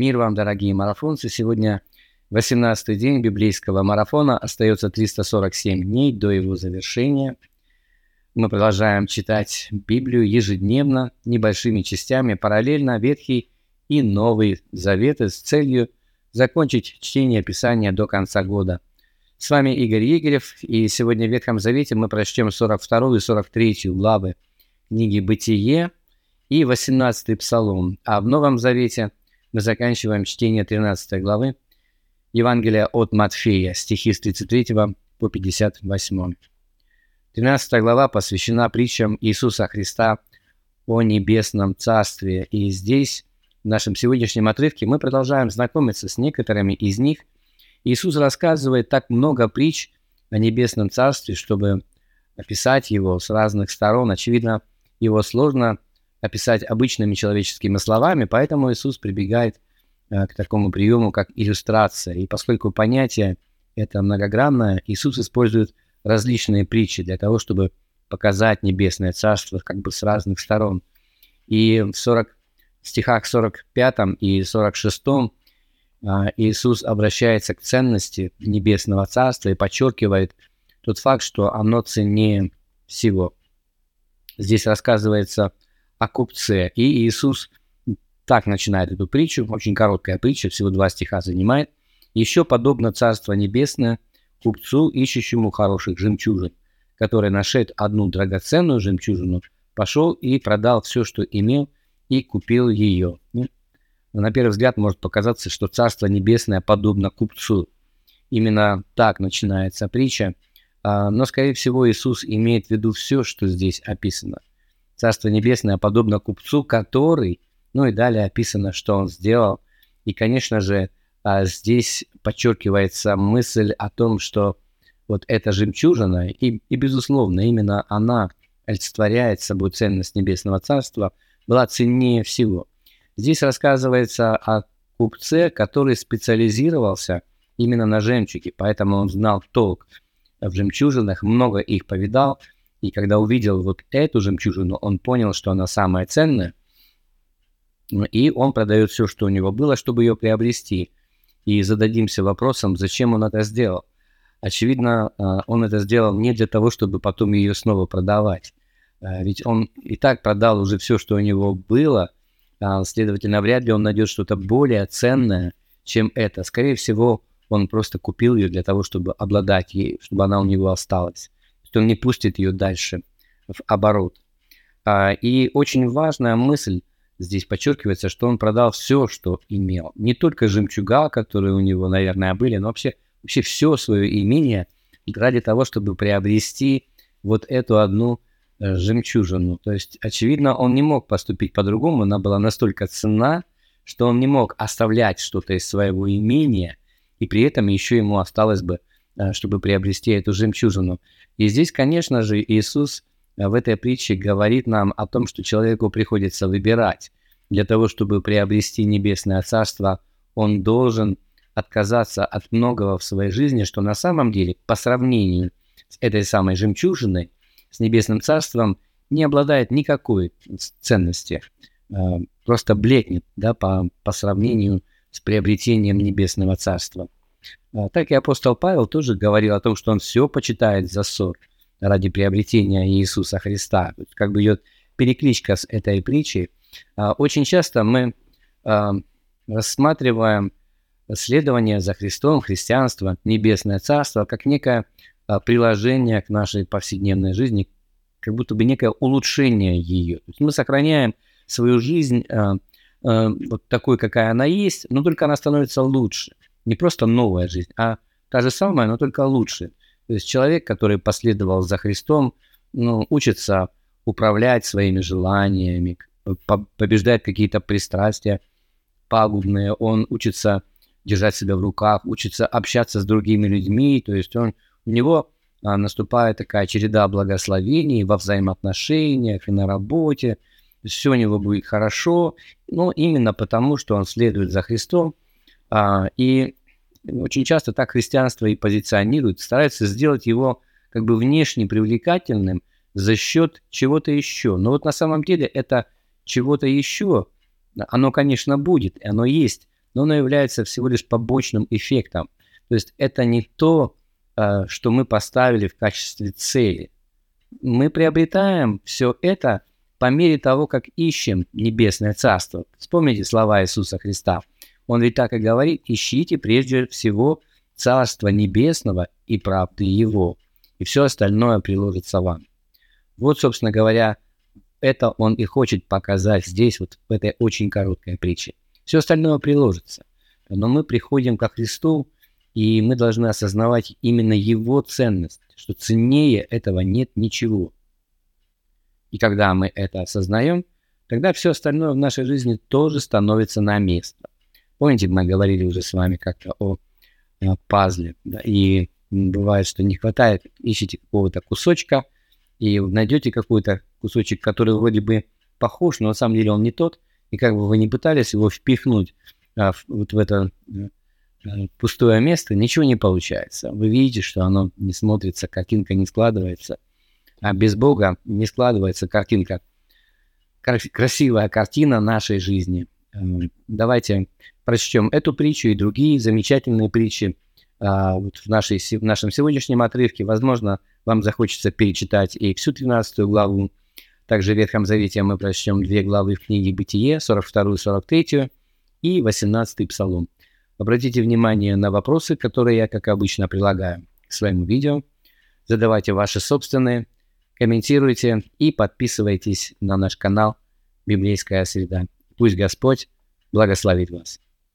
Мир вам, дорогие марафонцы! Сегодня 18-й день библейского марафона. Остается 347 дней до его завершения. Мы продолжаем читать Библию ежедневно, небольшими частями, параллельно Ветхий и Новый Заветы с целью закончить чтение Писания до конца года. С вами Игорь Егорев, и сегодня в Ветхом Завете мы прочтем 42 и 43 главы книги «Бытие» и 18 Псалом, а в Новом Завете – мы заканчиваем чтение 13 главы Евангелия от Матфея, стихи с 33 по 58. 13 глава посвящена притчам Иисуса Христа о небесном царстве. И здесь, в нашем сегодняшнем отрывке, мы продолжаем знакомиться с некоторыми из них. Иисус рассказывает так много притч о небесном царстве, чтобы описать его с разных сторон. Очевидно, его сложно описать обычными человеческими словами, поэтому Иисус прибегает э, к такому приему, как иллюстрация. И поскольку понятие это многогранное, Иисус использует различные притчи для того, чтобы показать небесное царство как бы с разных сторон. И в 40 стихах 45 и 46 а, Иисус обращается к ценности небесного царства и подчеркивает тот факт, что оно ценнее всего. Здесь рассказывается о купце. И Иисус так начинает эту притчу, очень короткая притча, всего два стиха занимает. Еще подобно Царство Небесное купцу, ищущему хороших жемчужин, который нашед одну драгоценную жемчужину, пошел и продал все, что имел, и купил ее. Ну, на первый взгляд может показаться, что Царство Небесное подобно купцу. Именно так начинается притча. А, но, скорее всего, Иисус имеет в виду все, что здесь описано. Царство Небесное подобно купцу, который, ну и далее описано, что он сделал. И, конечно же, а, здесь подчеркивается мысль о том, что вот эта жемчужина, и, и безусловно, именно она олицетворяет собой ценность Небесного Царства, была ценнее всего. Здесь рассказывается о купце, который специализировался именно на жемчуге, поэтому он знал толк в жемчужинах, много их повидал – и когда увидел вот эту жемчужину, он понял, что она самая ценная. И он продает все, что у него было, чтобы ее приобрести. И зададимся вопросом, зачем он это сделал. Очевидно, а, он это сделал не для того, чтобы потом ее снова продавать. А, ведь он и так продал уже все, что у него было. А, следовательно, вряд ли он найдет что-то более ценное, чем это. Скорее всего, он просто купил ее для того, чтобы обладать ей, чтобы она у него осталась он не пустит ее дальше в оборот. А, и очень важная мысль здесь подчеркивается, что он продал все, что имел. Не только жемчуга, которые у него, наверное, были, но вообще, вообще все свое имение ради того, чтобы приобрести вот эту одну э, жемчужину. То есть, очевидно, он не мог поступить по-другому, она была настолько ценна, что он не мог оставлять что-то из своего имения, и при этом еще ему осталось бы, чтобы приобрести эту жемчужину. И здесь, конечно же, Иисус э, в этой притче говорит нам о том, что человеку приходится выбирать. Для того, чтобы приобрести небесное царство, он должен отказаться от многого в своей жизни, что на самом деле по сравнению с этой самой жемчужиной, с небесным царством, не обладает никакой ценности, э, просто блекнет да, по, по сравнению с приобретением небесного царства. А, так и апостол Павел тоже говорил о том, что он все почитает за ссор ради приобретения Иисуса Христа. Как бы идет перекличка с этой притчей. А, очень часто мы а, рассматриваем следование за Христом, христианство, небесное царство, как некое приложение к нашей повседневной жизни, как будто бы некое улучшение ее. То есть мы сохраняем свою жизнь вот такой, какая она есть, но только она становится лучше не просто новая жизнь, а та же самая, но только лучше. То есть человек, который последовал за Христом, ну, учится управлять своими желаниями, побеждать какие-то пристрастия пагубные, он учится держать себя в руках, учится общаться с другими людьми, то есть он, у него а, наступает такая череда благословений во взаимоотношениях и на работе, все у него будет хорошо, но именно потому, что он следует за Христом, и очень часто так христианство и позиционирует, старается сделать его как бы внешне привлекательным за счет чего-то еще. Но вот на самом деле это чего-то еще, оно, конечно, будет, оно есть, но оно является всего лишь побочным эффектом. То есть это не то, э, что мы поставили в качестве цели. Мы приобретаем все это по мере того, как ищем небесное царство. Вспомните слова Иисуса Христа. Он ведь так и говорит, ищите прежде всего царство небесного и правды его, и все остальное приложится вам. Вот, собственно говоря, это он и хочет показать здесь, вот в этой очень короткой притче. Все остальное приложится. Но мы приходим ко Христу, и мы должны осознавать именно Его ценность, что ценнее этого нет ничего. И когда мы это осознаем, тогда все остальное в нашей жизни тоже становится на место. Помните, мы говорили уже с вами как-то о, о пазле. Да? И бывает, что не хватает, ищите какого-то кусочка, и найдете какой-то кусочек, который вроде бы похож, но на самом деле он не тот, и как бы вы не пытались его впихнуть а, в, вот в это а, пустое место, ничего не получается. Вы видите, что оно не смотрится, картинка не складывается – а без Бога не складывается картинка. Красивая картина нашей жизни. Эм, давайте прочтем эту притчу и другие замечательные притчи а, вот в, нашей, в нашем сегодняшнем отрывке. Возможно, вам захочется перечитать и всю 13 главу. Также в Ветхом Завете мы прочтем две главы в книге Бытие, 42 и 43, и 18 Псалом. Обратите внимание на вопросы, которые я, как обычно, прилагаю к своему видео. Задавайте ваши собственные комментируйте и подписывайтесь на наш канал «Библейская среда». Пусть Господь благословит вас.